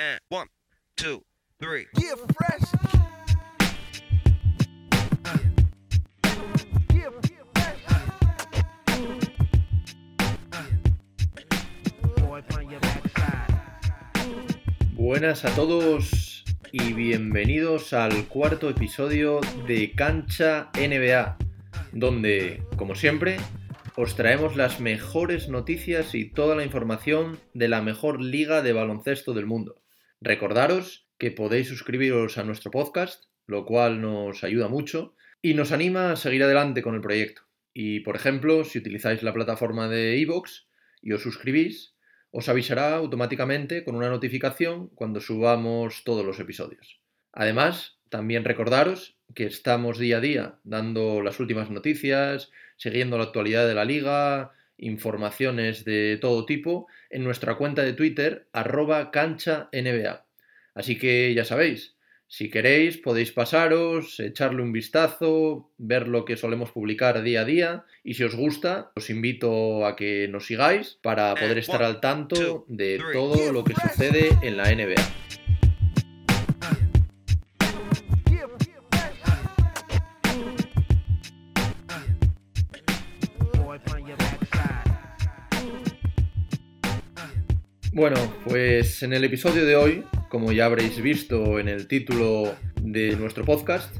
And one, two, three. Yeah, fresh. Yeah, fresh. Boy, from your backside. Buenas a todos y bienvenidos al cuarto episodio de Cancha NBA, donde, como siempre, os traemos las mejores noticias y toda la información de la mejor liga de baloncesto del mundo. Recordaros que podéis suscribiros a nuestro podcast, lo cual nos ayuda mucho y nos anima a seguir adelante con el proyecto. Y, por ejemplo, si utilizáis la plataforma de iVoox y os suscribís, os avisará automáticamente con una notificación cuando subamos todos los episodios. Además, también recordaros que estamos día a día dando las últimas noticias, siguiendo la actualidad de la liga, informaciones de todo tipo en nuestra cuenta de Twitter arroba cancha NBA. Así que ya sabéis, si queréis podéis pasaros, echarle un vistazo, ver lo que solemos publicar día a día y si os gusta os invito a que nos sigáis para poder estar al tanto de todo lo que sucede en la NBA. Bueno, pues en el episodio de hoy, como ya habréis visto en el título de nuestro podcast,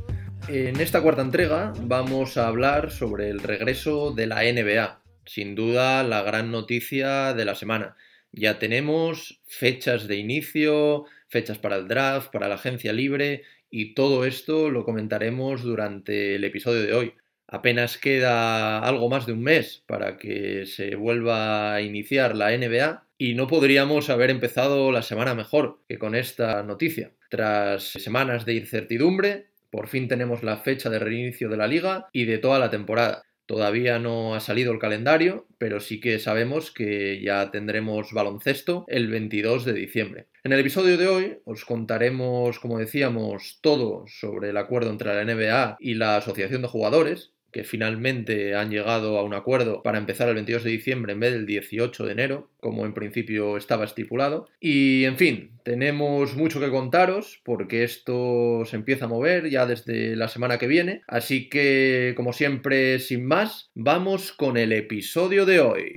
en esta cuarta entrega vamos a hablar sobre el regreso de la NBA. Sin duda, la gran noticia de la semana. Ya tenemos fechas de inicio, fechas para el draft, para la agencia libre y todo esto lo comentaremos durante el episodio de hoy. Apenas queda algo más de un mes para que se vuelva a iniciar la NBA y no podríamos haber empezado la semana mejor que con esta noticia. Tras semanas de incertidumbre, por fin tenemos la fecha de reinicio de la liga y de toda la temporada. Todavía no ha salido el calendario, pero sí que sabemos que ya tendremos baloncesto el 22 de diciembre. En el episodio de hoy os contaremos, como decíamos, todo sobre el acuerdo entre la NBA y la Asociación de Jugadores, que finalmente han llegado a un acuerdo para empezar el 22 de diciembre en vez del 18 de enero, como en principio estaba estipulado. Y en fin, tenemos mucho que contaros porque esto se empieza a mover ya desde la semana que viene. Así que, como siempre, sin más, vamos con el episodio de hoy.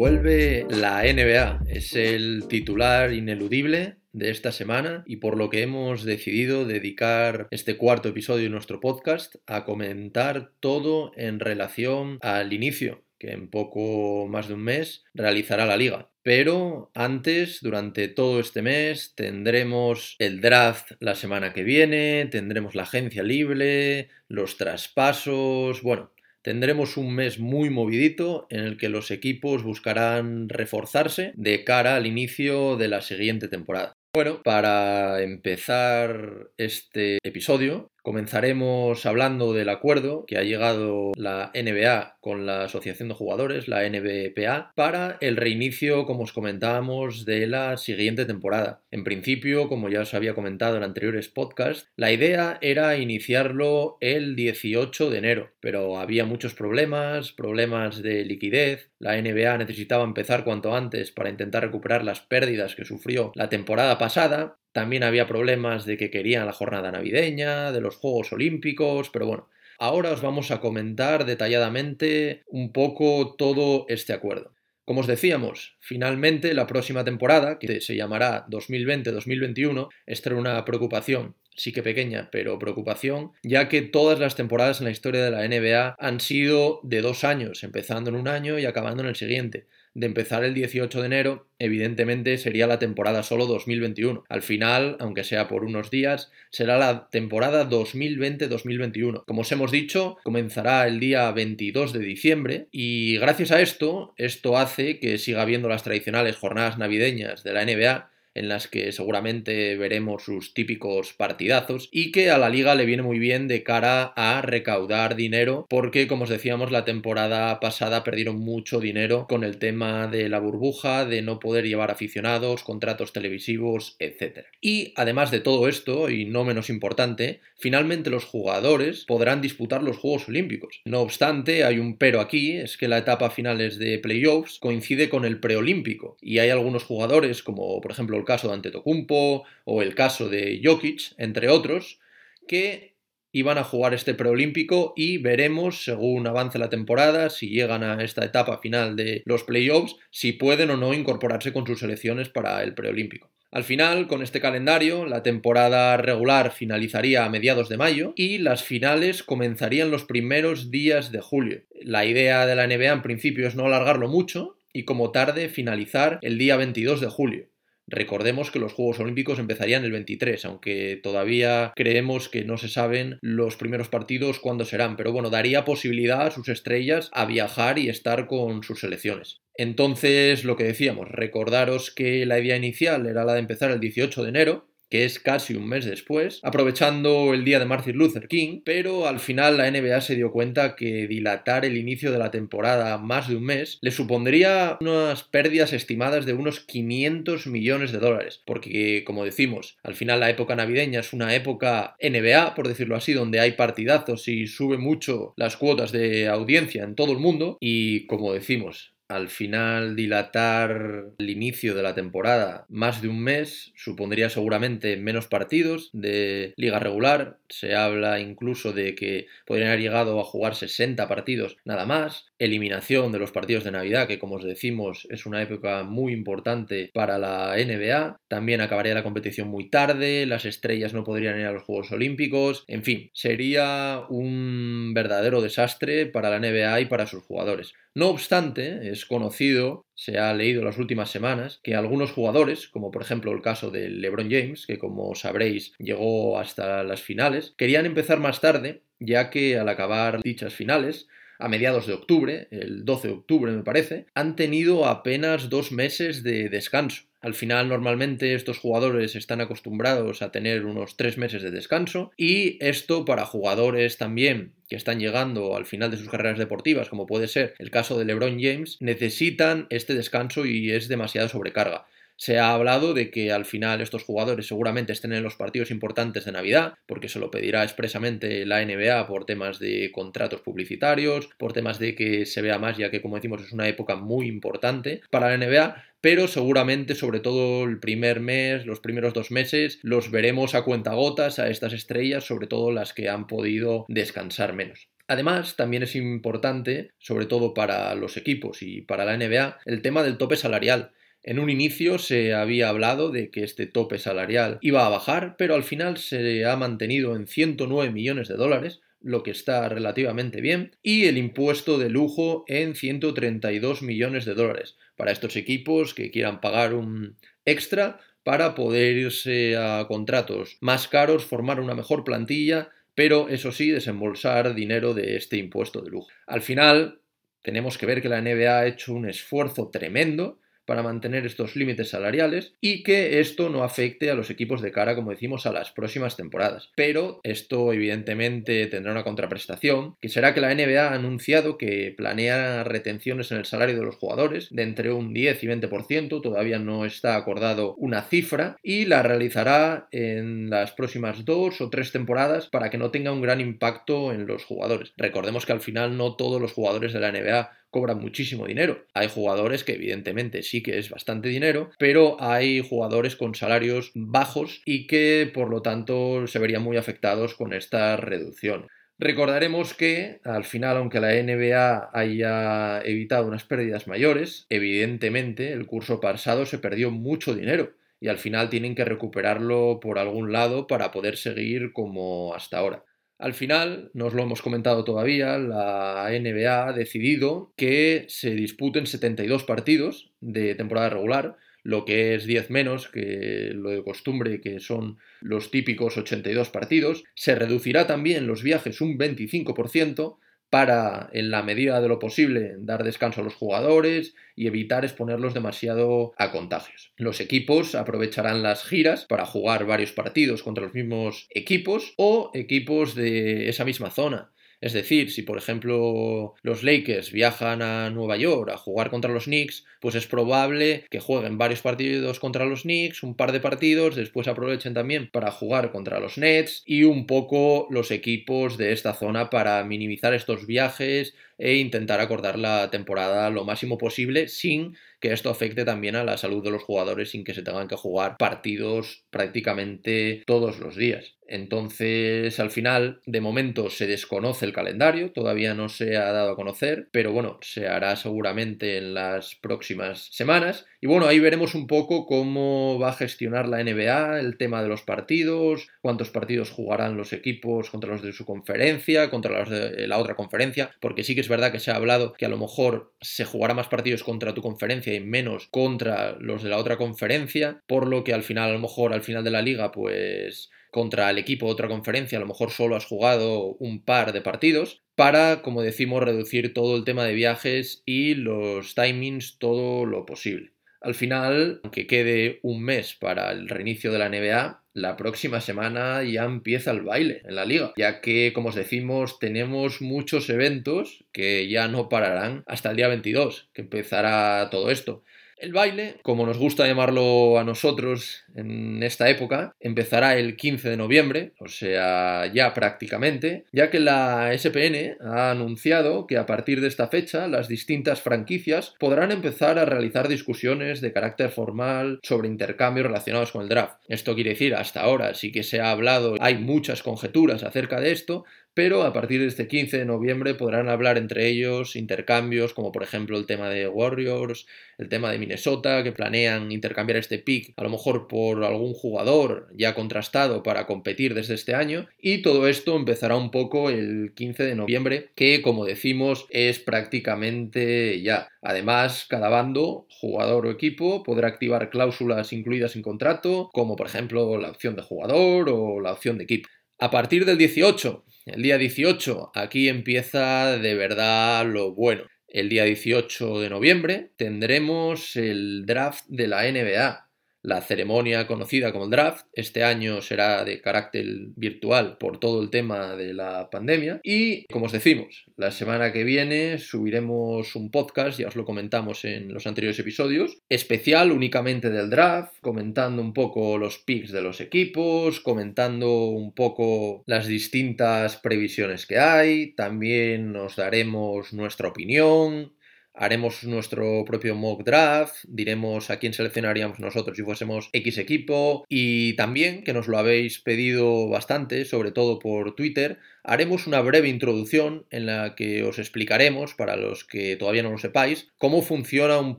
Vuelve la NBA, es el titular ineludible de esta semana y por lo que hemos decidido dedicar este cuarto episodio de nuestro podcast a comentar todo en relación al inicio que en poco más de un mes realizará la liga. Pero antes, durante todo este mes, tendremos el draft la semana que viene, tendremos la agencia libre, los traspasos, bueno, tendremos un mes muy movidito en el que los equipos buscarán reforzarse de cara al inicio de la siguiente temporada. Bueno, para empezar este episodio, comenzaremos hablando del acuerdo que ha llegado la NBA con la Asociación de Jugadores, la NBPA, para el reinicio, como os comentábamos, de la siguiente temporada. En principio, como ya os había comentado en anteriores podcasts, la idea era iniciarlo el 18 de enero, pero había muchos problemas, problemas de liquidez, la NBA necesitaba empezar cuanto antes para intentar recuperar las pérdidas que sufrió la temporada pasada. También había problemas de que querían la jornada navideña, de los Juegos Olímpicos, pero bueno, ahora os vamos a comentar detalladamente un poco todo este acuerdo. Como os decíamos, finalmente la próxima temporada, que se llamará 2020-2021, esta era una preocupación sí que pequeña, pero preocupación, ya que todas las temporadas en la historia de la NBA han sido de dos años, empezando en un año y acabando en el siguiente. De empezar el 18 de enero, evidentemente sería la temporada solo 2021. Al final, aunque sea por unos días, será la temporada 2020-2021. Como os hemos dicho, comenzará el día 22 de diciembre y gracias a esto, esto hace que siga habiendo las tradicionales jornadas navideñas de la NBA en las que seguramente veremos sus típicos partidazos y que a la liga le viene muy bien de cara a recaudar dinero porque como os decíamos la temporada pasada perdieron mucho dinero con el tema de la burbuja, de no poder llevar aficionados, contratos televisivos, etc. Y además de todo esto, y no menos importante, finalmente los jugadores podrán disputar los Juegos Olímpicos. No obstante, hay un pero aquí, es que la etapa finales de playoffs coincide con el preolímpico y hay algunos jugadores como por ejemplo el caso de Antetokounmpo o el caso de Jokic, entre otros, que iban a jugar este preolímpico y veremos, según avance la temporada, si llegan a esta etapa final de los playoffs, si pueden o no incorporarse con sus selecciones para el preolímpico. Al final, con este calendario, la temporada regular finalizaría a mediados de mayo y las finales comenzarían los primeros días de julio. La idea de la NBA en principio es no alargarlo mucho y como tarde finalizar el día 22 de julio. Recordemos que los Juegos Olímpicos empezarían el 23, aunque todavía creemos que no se saben los primeros partidos cuándo serán, pero bueno, daría posibilidad a sus estrellas a viajar y estar con sus selecciones. Entonces, lo que decíamos, recordaros que la idea inicial era la de empezar el 18 de enero, que es casi un mes después, aprovechando el día de Martin Luther King, pero al final la NBA se dio cuenta que dilatar el inicio de la temporada más de un mes le supondría unas pérdidas estimadas de unos 500 millones de dólares, porque como decimos, al final la época navideña es una época NBA, por decirlo así, donde hay partidazos y sube mucho las cuotas de audiencia en todo el mundo, y como decimos, al final dilatar el inicio de la temporada más de un mes supondría seguramente menos partidos de liga regular. Se habla incluso de que podrían haber llegado a jugar 60 partidos nada más. Eliminación de los partidos de Navidad, que como os decimos es una época muy importante para la NBA. También acabaría la competición muy tarde, las estrellas no podrían ir a los Juegos Olímpicos. En fin, sería un verdadero desastre para la NBA y para sus jugadores. No obstante, es conocido, se ha leído las últimas semanas, que algunos jugadores, como por ejemplo el caso de LeBron James, que como sabréis llegó hasta las finales, querían empezar más tarde, ya que al acabar dichas finales, a mediados de octubre, el 12 de octubre me parece, han tenido apenas dos meses de descanso. Al final, normalmente estos jugadores están acostumbrados a tener unos tres meses de descanso y esto para jugadores también que están llegando al final de sus carreras deportivas, como puede ser el caso de LeBron James, necesitan este descanso y es demasiada sobrecarga. Se ha hablado de que al final estos jugadores seguramente estén en los partidos importantes de Navidad, porque se lo pedirá expresamente la NBA por temas de contratos publicitarios, por temas de que se vea más, ya que como decimos es una época muy importante para la NBA, pero seguramente sobre todo el primer mes, los primeros dos meses, los veremos a cuentagotas a estas estrellas, sobre todo las que han podido descansar menos. Además, también es importante, sobre todo para los equipos y para la NBA, el tema del tope salarial. En un inicio se había hablado de que este tope salarial iba a bajar, pero al final se ha mantenido en 109 millones de dólares, lo que está relativamente bien, y el impuesto de lujo en 132 millones de dólares para estos equipos que quieran pagar un extra para poder irse a contratos más caros, formar una mejor plantilla, pero eso sí, desembolsar dinero de este impuesto de lujo. Al final, tenemos que ver que la NBA ha hecho un esfuerzo tremendo para mantener estos límites salariales y que esto no afecte a los equipos de cara, como decimos, a las próximas temporadas. Pero esto evidentemente tendrá una contraprestación, que será que la NBA ha anunciado que planea retenciones en el salario de los jugadores de entre un 10 y 20%, todavía no está acordado una cifra, y la realizará en las próximas dos o tres temporadas para que no tenga un gran impacto en los jugadores. Recordemos que al final no todos los jugadores de la NBA cobran muchísimo dinero. Hay jugadores que evidentemente sí que es bastante dinero, pero hay jugadores con salarios bajos y que por lo tanto se verían muy afectados con esta reducción. Recordaremos que al final, aunque la NBA haya evitado unas pérdidas mayores, evidentemente el curso pasado se perdió mucho dinero y al final tienen que recuperarlo por algún lado para poder seguir como hasta ahora. Al final, no os lo hemos comentado todavía, la NBA ha decidido que se disputen 72 partidos de temporada regular, lo que es 10 menos que lo de costumbre, que son los típicos 82 partidos. Se reducirá también los viajes un 25%, para, en la medida de lo posible, dar descanso a los jugadores y evitar exponerlos demasiado a contagios. Los equipos aprovecharán las giras para jugar varios partidos contra los mismos equipos o equipos de esa misma zona. Es decir, si por ejemplo los Lakers viajan a Nueva York a jugar contra los Knicks, pues es probable que jueguen varios partidos contra los Knicks, un par de partidos, después aprovechen también para jugar contra los Nets y un poco los equipos de esta zona para minimizar estos viajes e intentar acordar la temporada lo máximo posible sin que esto afecte también a la salud de los jugadores sin que se tengan que jugar partidos prácticamente todos los días. Entonces, al final, de momento se desconoce el calendario, todavía no se ha dado a conocer, pero bueno, se hará seguramente en las próximas semanas. Y bueno, ahí veremos un poco cómo va a gestionar la NBA el tema de los partidos, cuántos partidos jugarán los equipos contra los de su conferencia, contra los de la otra conferencia, porque sí que es verdad que se ha hablado que a lo mejor se jugará más partidos contra tu conferencia y menos contra los de la otra conferencia, por lo que al final, a lo mejor al final de la liga, pues contra el equipo de otra conferencia, a lo mejor solo has jugado un par de partidos, para, como decimos, reducir todo el tema de viajes y los timings todo lo posible. Al final, aunque quede un mes para el reinicio de la NBA, la próxima semana ya empieza el baile en la liga, ya que, como os decimos, tenemos muchos eventos que ya no pararán hasta el día 22, que empezará todo esto. El baile, como nos gusta llamarlo a nosotros en esta época, empezará el 15 de noviembre, o sea, ya prácticamente, ya que la SPN ha anunciado que a partir de esta fecha las distintas franquicias podrán empezar a realizar discusiones de carácter formal sobre intercambios relacionados con el draft. Esto quiere decir, hasta ahora sí que se ha hablado, hay muchas conjeturas acerca de esto, pero a partir de este 15 de noviembre podrán hablar entre ellos intercambios como por ejemplo el tema de Warriors, el tema de Minnesota, que planean intercambiar este pick a lo mejor por algún jugador ya contrastado para competir desde este año y todo esto empezará un poco el 15 de noviembre que como decimos es prácticamente ya. Además, cada bando, jugador o equipo, podrá activar cláusulas incluidas en contrato, como por ejemplo la opción de jugador o la opción de equipo. A partir del 18, el día 18, aquí empieza de verdad lo bueno. El día 18 de noviembre tendremos el draft de la NBA. La ceremonia conocida como el draft este año será de carácter virtual por todo el tema de la pandemia. Y como os decimos, la semana que viene subiremos un podcast, ya os lo comentamos en los anteriores episodios, especial únicamente del draft, comentando un poco los picks de los equipos, comentando un poco las distintas previsiones que hay, también nos daremos nuestra opinión, haremos nuestro propio mock draft, diremos a quién seleccionaríamos nosotros si fuésemos X equipo y también, que nos lo habéis pedido bastante, sobre todo por Twitter, haremos una breve introducción en la que os explicaremos, para los que todavía no lo sepáis, cómo funciona un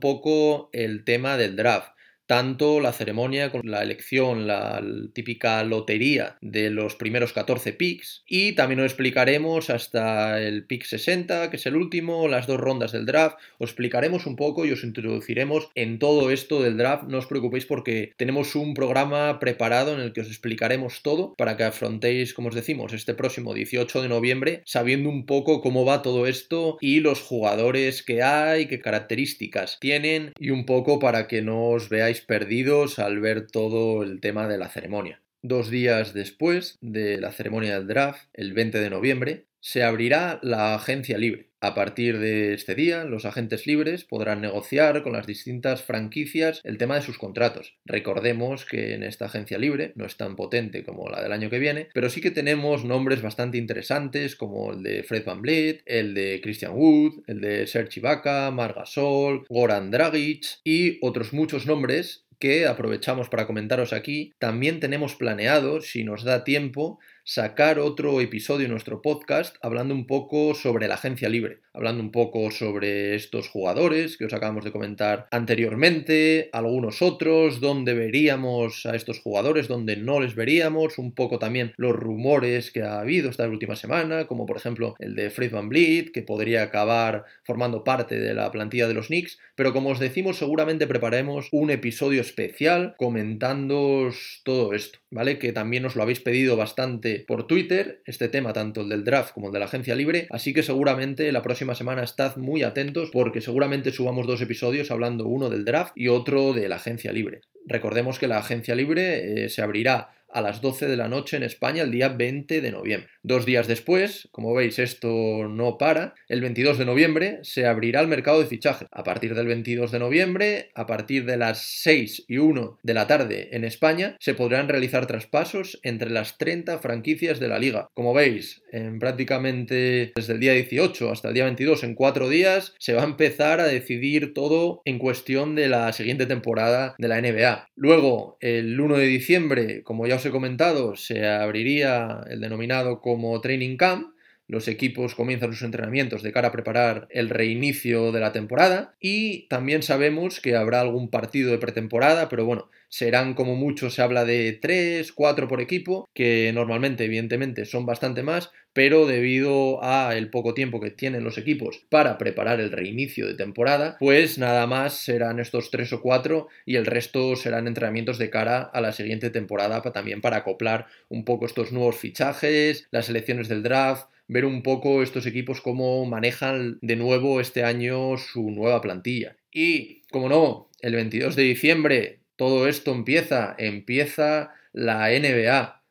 poco el tema del draft tanto la ceremonia con la elección, la típica lotería de los primeros 14 picks y también os explicaremos hasta el pick 60, que es el último, las dos rondas del draft, os explicaremos un poco y os introduciremos en todo esto del draft, no os preocupéis porque tenemos un programa preparado en el que os explicaremos todo para que afrontéis, como os decimos, este próximo 18 de noviembre sabiendo un poco cómo va todo esto y los jugadores que hay, qué características tienen y un poco para que no os veáis perdidos al ver todo el tema de la ceremonia. Dos días después de la ceremonia del draft, el 20 de noviembre, se abrirá la agencia libre. A partir de este día, los agentes libres podrán negociar con las distintas franquicias el tema de sus contratos. Recordemos que en esta agencia libre no es tan potente como la del año que viene, pero sí que tenemos nombres bastante interesantes como el de Fred Van Vliet, el de Christian Wood, el de Serge Ibaka, Margasol, Goran Dragic y otros muchos nombres que aprovechamos para comentaros aquí. También tenemos planeado, si nos da tiempo, sacar otro episodio en nuestro podcast hablando un poco sobre la agencia libre, hablando un poco sobre estos jugadores que os acabamos de comentar anteriormente, algunos otros, dónde veríamos a estos jugadores, dónde no les veríamos, un poco también los rumores que ha habido esta última semana, como por ejemplo el de Fred Van que podría acabar formando parte de la plantilla de los Knicks, pero como os decimos, seguramente preparemos un episodio especial comentando todo esto, ¿vale? Que también os lo habéis pedido bastante por Twitter este tema, tanto el del draft como el de la agencia libre, así que seguramente la próxima semana estad muy atentos porque seguramente subamos dos episodios hablando uno del draft y otro de la agencia libre. Recordemos que la agencia libre eh, se abrirá a las 12 de la noche en España el día 20 de noviembre. Dos días después, como veis esto no para, el 22 de noviembre se abrirá el mercado de fichajes. A partir del 22 de noviembre, a partir de las 6 y 1 de la tarde en España, se podrán realizar traspasos entre las 30 franquicias de la liga. Como veis, en prácticamente desde el día 18 hasta el día 22, en cuatro días, se va a empezar a decidir todo en cuestión de la siguiente temporada de la NBA. Luego, el 1 de diciembre, como ya he comentado, se abriría el denominado como Training Camp. Los equipos comienzan sus entrenamientos de cara a preparar el reinicio de la temporada y también sabemos que habrá algún partido de pretemporada, pero bueno, serán como mucho, se habla de 3, 4 por equipo, que normalmente evidentemente son bastante más, pero debido a el poco tiempo que tienen los equipos para preparar el reinicio de temporada, pues nada más serán estos 3 o 4 y el resto serán entrenamientos de cara a la siguiente temporada también para acoplar un poco estos nuevos fichajes, las elecciones del draft, ver un poco estos equipos cómo manejan de nuevo este año su nueva plantilla. Y, como no, el 22 de diciembre todo esto empieza, empieza la NBA.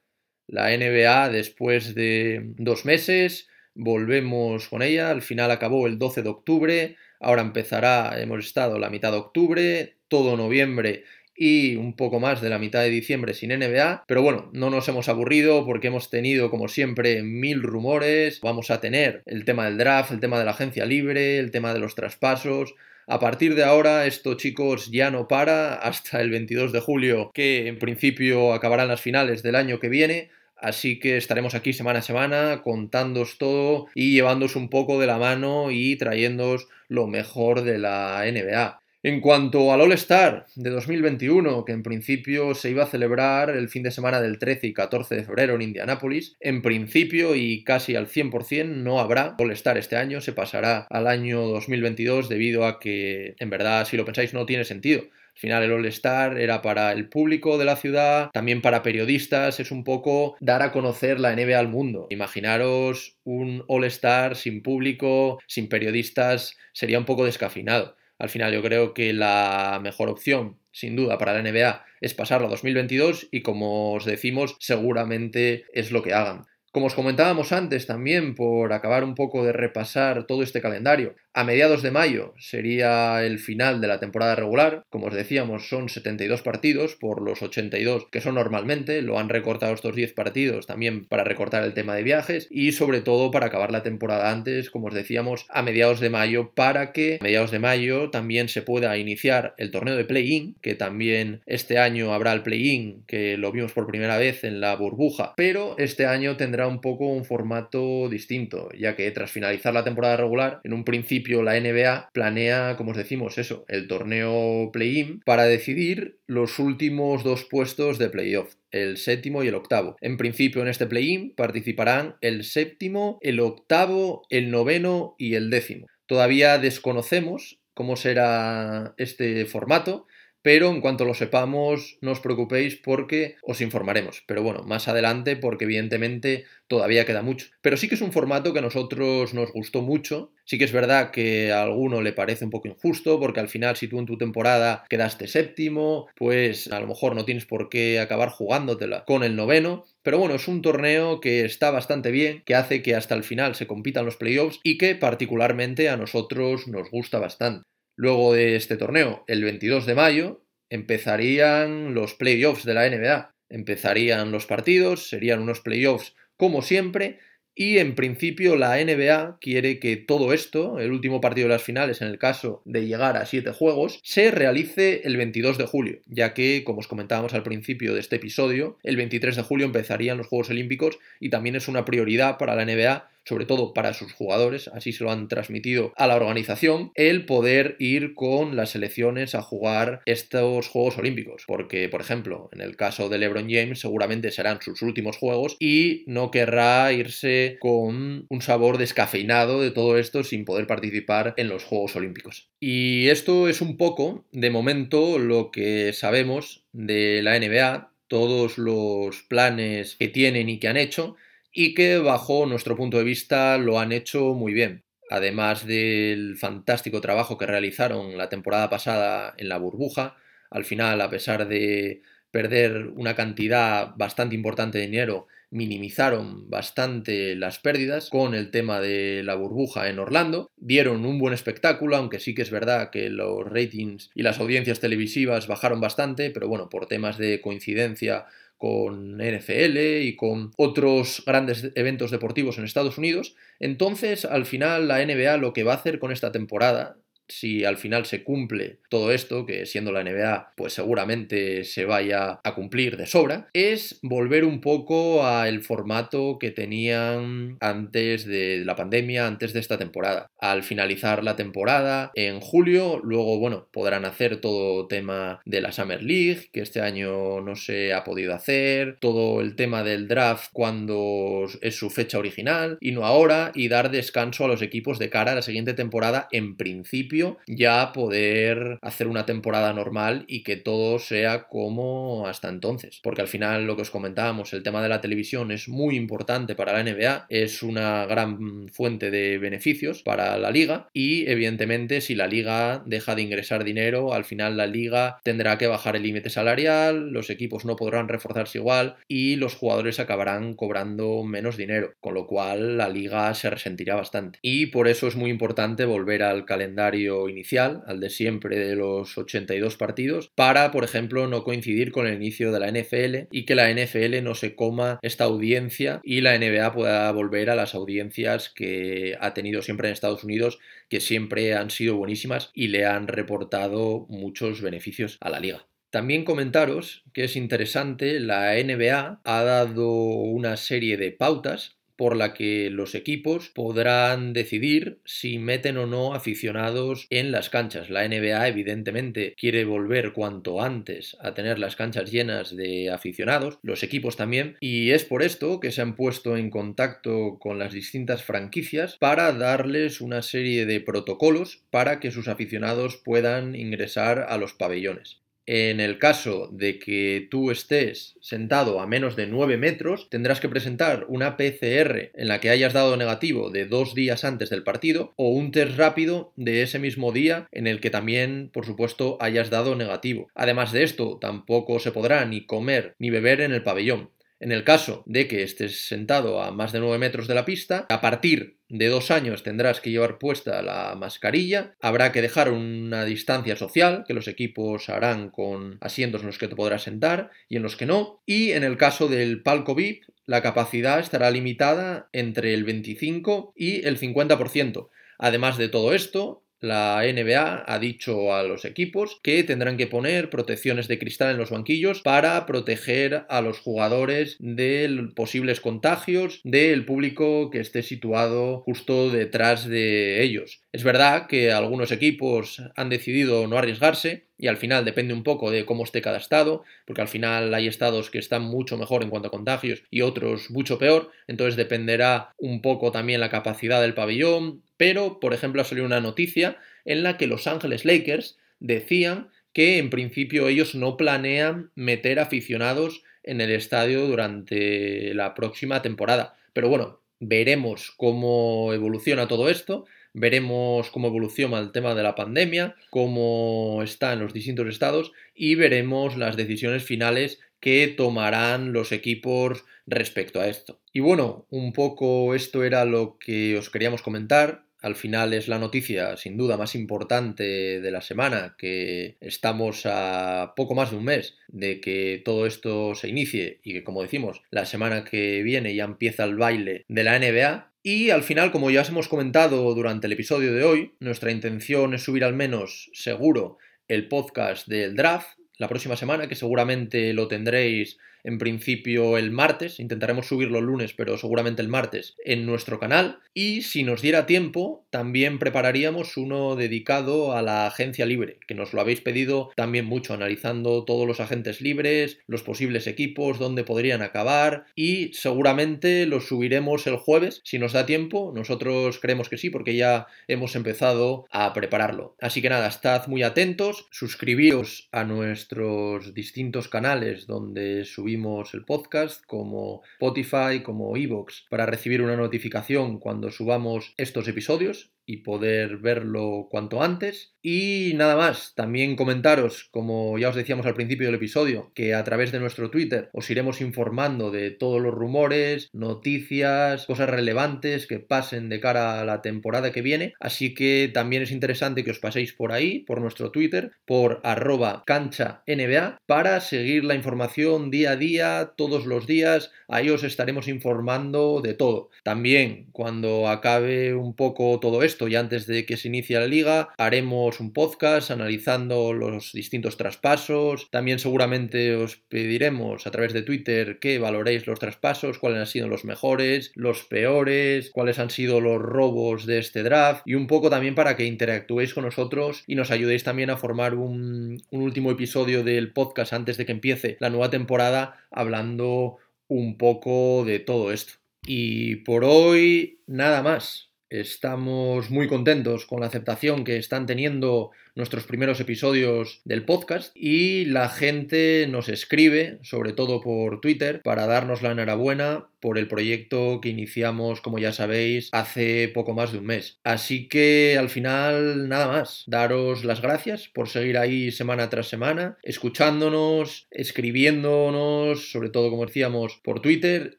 La NBA después de dos meses, volvemos con ella, al final acabó el 12 de octubre, ahora empezará, hemos estado la mitad de octubre, todo noviembre y un poco más de la mitad de diciembre sin NBA. Pero bueno, no nos hemos aburrido porque hemos tenido, como siempre, mil rumores. Vamos a tener el tema del draft, el tema de la agencia libre, el tema de los traspasos. A partir de ahora, esto chicos ya no para hasta el 22 de julio, que en principio acabarán las finales del año que viene. Así que estaremos aquí semana a semana contándoos todo y llevándoos un poco de la mano y trayéndoos lo mejor de la NBA. En cuanto al All Star de 2021, que en principio se iba a celebrar el fin de semana del 13 y 14 de febrero en Indianápolis, en principio y casi al 100% no habrá All Star este año, se pasará al año 2022 debido a que, en verdad, si lo pensáis, no tiene sentido. Al final el All Star era para el público de la ciudad, también para periodistas, es un poco dar a conocer la NBA al mundo. Imaginaros un All Star sin público, sin periodistas, sería un poco descafinado. Al final yo creo que la mejor opción, sin duda, para la NBA es pasarlo a 2022 y como os decimos, seguramente es lo que hagan. Como os comentábamos antes también, por acabar un poco de repasar todo este calendario, a mediados de mayo sería el final de la temporada regular. Como os decíamos, son 72 partidos por los 82 que son normalmente. Lo han recortado estos 10 partidos también para recortar el tema de viajes y sobre todo para acabar la temporada antes, como os decíamos, a mediados de mayo para que a mediados de mayo también se pueda iniciar el torneo de play-in, que también este año habrá el play-in, que lo vimos por primera vez en la burbuja, pero este año tendrá un poco un formato distinto, ya que tras finalizar la temporada regular, en un principio la NBA planea, como os decimos, eso, el torneo play-in para decidir los últimos dos puestos de playoff el séptimo y el octavo. En principio en este play-in participarán el séptimo, el octavo, el noveno y el décimo. Todavía desconocemos cómo será este formato, pero en cuanto lo sepamos, no os preocupéis porque os informaremos. Pero bueno, más adelante porque evidentemente todavía queda mucho. Pero sí que es un formato que a nosotros nos gustó mucho. Sí que es verdad que a alguno le parece un poco injusto porque al final si tú en tu temporada quedaste séptimo, pues a lo mejor no tienes por qué acabar jugándotela con el noveno. Pero bueno, es un torneo que está bastante bien, que hace que hasta el final se compitan los playoffs y que particularmente a nosotros nos gusta bastante. Luego de este torneo, el 22 de mayo, empezarían los playoffs de la NBA. Empezarían los partidos, serían unos playoffs como siempre, y en principio la NBA quiere que todo esto, el último partido de las finales en el caso de llegar a siete juegos, se realice el 22 de julio, ya que, como os comentábamos al principio de este episodio, el 23 de julio empezarían los Juegos Olímpicos y también es una prioridad para la NBA sobre todo para sus jugadores, así se lo han transmitido a la organización, el poder ir con las selecciones a jugar estos Juegos Olímpicos. Porque, por ejemplo, en el caso de LeBron James seguramente serán sus últimos Juegos y no querrá irse con un sabor descafeinado de todo esto sin poder participar en los Juegos Olímpicos. Y esto es un poco, de momento, lo que sabemos de la NBA todos los planes que tienen y que han hecho y que bajo nuestro punto de vista lo han hecho muy bien. Además del fantástico trabajo que realizaron la temporada pasada en la burbuja, al final, a pesar de perder una cantidad bastante importante de dinero, minimizaron bastante las pérdidas con el tema de la burbuja en Orlando. Dieron un buen espectáculo, aunque sí que es verdad que los ratings y las audiencias televisivas bajaron bastante, pero bueno, por temas de coincidencia con NFL y con otros grandes eventos deportivos en Estados Unidos. Entonces, al final, la NBA lo que va a hacer con esta temporada si al final se cumple todo esto, que siendo la NBA, pues seguramente se vaya a cumplir de sobra, es volver un poco al formato que tenían antes de la pandemia, antes de esta temporada. Al finalizar la temporada, en julio, luego, bueno, podrán hacer todo tema de la Summer League, que este año no se ha podido hacer, todo el tema del draft cuando es su fecha original y no ahora, y dar descanso a los equipos de cara a la siguiente temporada en principio ya poder hacer una temporada normal y que todo sea como hasta entonces. Porque al final lo que os comentábamos, el tema de la televisión es muy importante para la NBA, es una gran fuente de beneficios para la liga y evidentemente si la liga deja de ingresar dinero, al final la liga tendrá que bajar el límite salarial, los equipos no podrán reforzarse igual y los jugadores acabarán cobrando menos dinero, con lo cual la liga se resentirá bastante. Y por eso es muy importante volver al calendario inicial, al de siempre de los 82 partidos, para, por ejemplo, no coincidir con el inicio de la NFL y que la NFL no se coma esta audiencia y la NBA pueda volver a las audiencias que ha tenido siempre en Estados Unidos, que siempre han sido buenísimas y le han reportado muchos beneficios a la liga. También comentaros que es interesante, la NBA ha dado una serie de pautas por la que los equipos podrán decidir si meten o no aficionados en las canchas. La NBA evidentemente quiere volver cuanto antes a tener las canchas llenas de aficionados, los equipos también, y es por esto que se han puesto en contacto con las distintas franquicias para darles una serie de protocolos para que sus aficionados puedan ingresar a los pabellones. En el caso de que tú estés sentado a menos de 9 metros, tendrás que presentar una PCR en la que hayas dado negativo de dos días antes del partido o un test rápido de ese mismo día en el que también, por supuesto, hayas dado negativo. Además de esto, tampoco se podrá ni comer ni beber en el pabellón. En el caso de que estés sentado a más de 9 metros de la pista, a partir de dos años tendrás que llevar puesta la mascarilla, habrá que dejar una distancia social que los equipos harán con asientos en los que te podrás sentar y en los que no, y en el caso del palco VIP la capacidad estará limitada entre el 25 y el 50%. Además de todo esto, la NBA ha dicho a los equipos que tendrán que poner protecciones de cristal en los banquillos para proteger a los jugadores de posibles contagios del público que esté situado justo detrás de ellos. Es verdad que algunos equipos han decidido no arriesgarse y al final depende un poco de cómo esté cada estado, porque al final hay estados que están mucho mejor en cuanto a contagios y otros mucho peor, entonces dependerá un poco también la capacidad del pabellón, pero por ejemplo ha salido una noticia en la que Los Ángeles Lakers decían que en principio ellos no planean meter aficionados en el estadio durante la próxima temporada. Pero bueno, veremos cómo evoluciona todo esto veremos cómo evoluciona el tema de la pandemia, cómo está en los distintos estados y veremos las decisiones finales que tomarán los equipos respecto a esto. Y bueno, un poco esto era lo que os queríamos comentar. Al final es la noticia sin duda más importante de la semana, que estamos a poco más de un mes de que todo esto se inicie y que como decimos, la semana que viene ya empieza el baile de la NBA y al final, como ya os hemos comentado durante el episodio de hoy, nuestra intención es subir al menos seguro el podcast del draft la próxima semana, que seguramente lo tendréis en principio el martes, intentaremos subirlo el lunes, pero seguramente el martes, en nuestro canal. Y si nos diera tiempo, también prepararíamos uno dedicado a la agencia libre, que nos lo habéis pedido también mucho, analizando todos los agentes libres, los posibles equipos, dónde podrían acabar y seguramente lo subiremos el jueves, si nos da tiempo. Nosotros creemos que sí, porque ya hemos empezado a prepararlo. Así que nada, estad muy atentos, suscribíos a nuestros distintos canales donde subimos el podcast, como Spotify, como Evox, para recibir una notificación cuando subamos estos episodios y poder verlo cuanto antes. Y nada más, también comentaros, como ya os decíamos al principio del episodio, que a través de nuestro Twitter os iremos informando de todos los rumores, noticias, cosas relevantes que pasen de cara a la temporada que viene. Así que también es interesante que os paséis por ahí, por nuestro Twitter, por arroba cancha NBA, para seguir la información día a día, todos los días. Ahí os estaremos informando de todo. También cuando acabe un poco todo esto, y antes de que se inicie la liga, haremos un podcast analizando los distintos traspasos. También seguramente os pediremos a través de Twitter que valoréis los traspasos, cuáles han sido los mejores, los peores, cuáles han sido los robos de este draft y un poco también para que interactuéis con nosotros y nos ayudéis también a formar un, un último episodio del podcast antes de que empiece la nueva temporada hablando un poco de todo esto. Y por hoy nada más. Estamos muy contentos con la aceptación que están teniendo nuestros primeros episodios del podcast y la gente nos escribe, sobre todo por Twitter, para darnos la enhorabuena por el proyecto que iniciamos, como ya sabéis, hace poco más de un mes. Así que al final, nada más, daros las gracias por seguir ahí semana tras semana, escuchándonos, escribiéndonos, sobre todo, como decíamos, por Twitter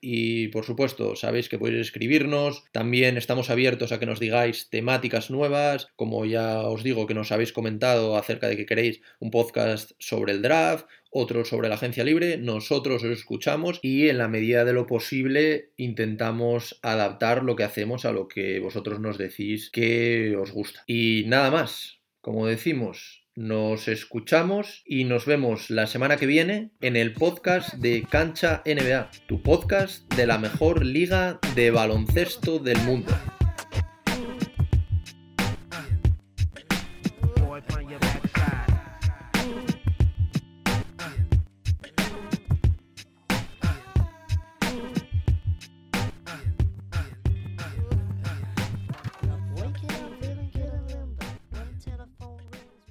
y, por supuesto, sabéis que podéis escribirnos. También estamos abiertos a que nos digáis temáticas nuevas, como ya os digo que nos habéis comentado acerca de que queréis un podcast sobre el draft, otro sobre la agencia libre, nosotros os escuchamos y en la medida de lo posible intentamos adaptar lo que hacemos a lo que vosotros nos decís que os gusta. Y nada más, como decimos, nos escuchamos y nos vemos la semana que viene en el podcast de Cancha NBA, tu podcast de la mejor liga de baloncesto del mundo.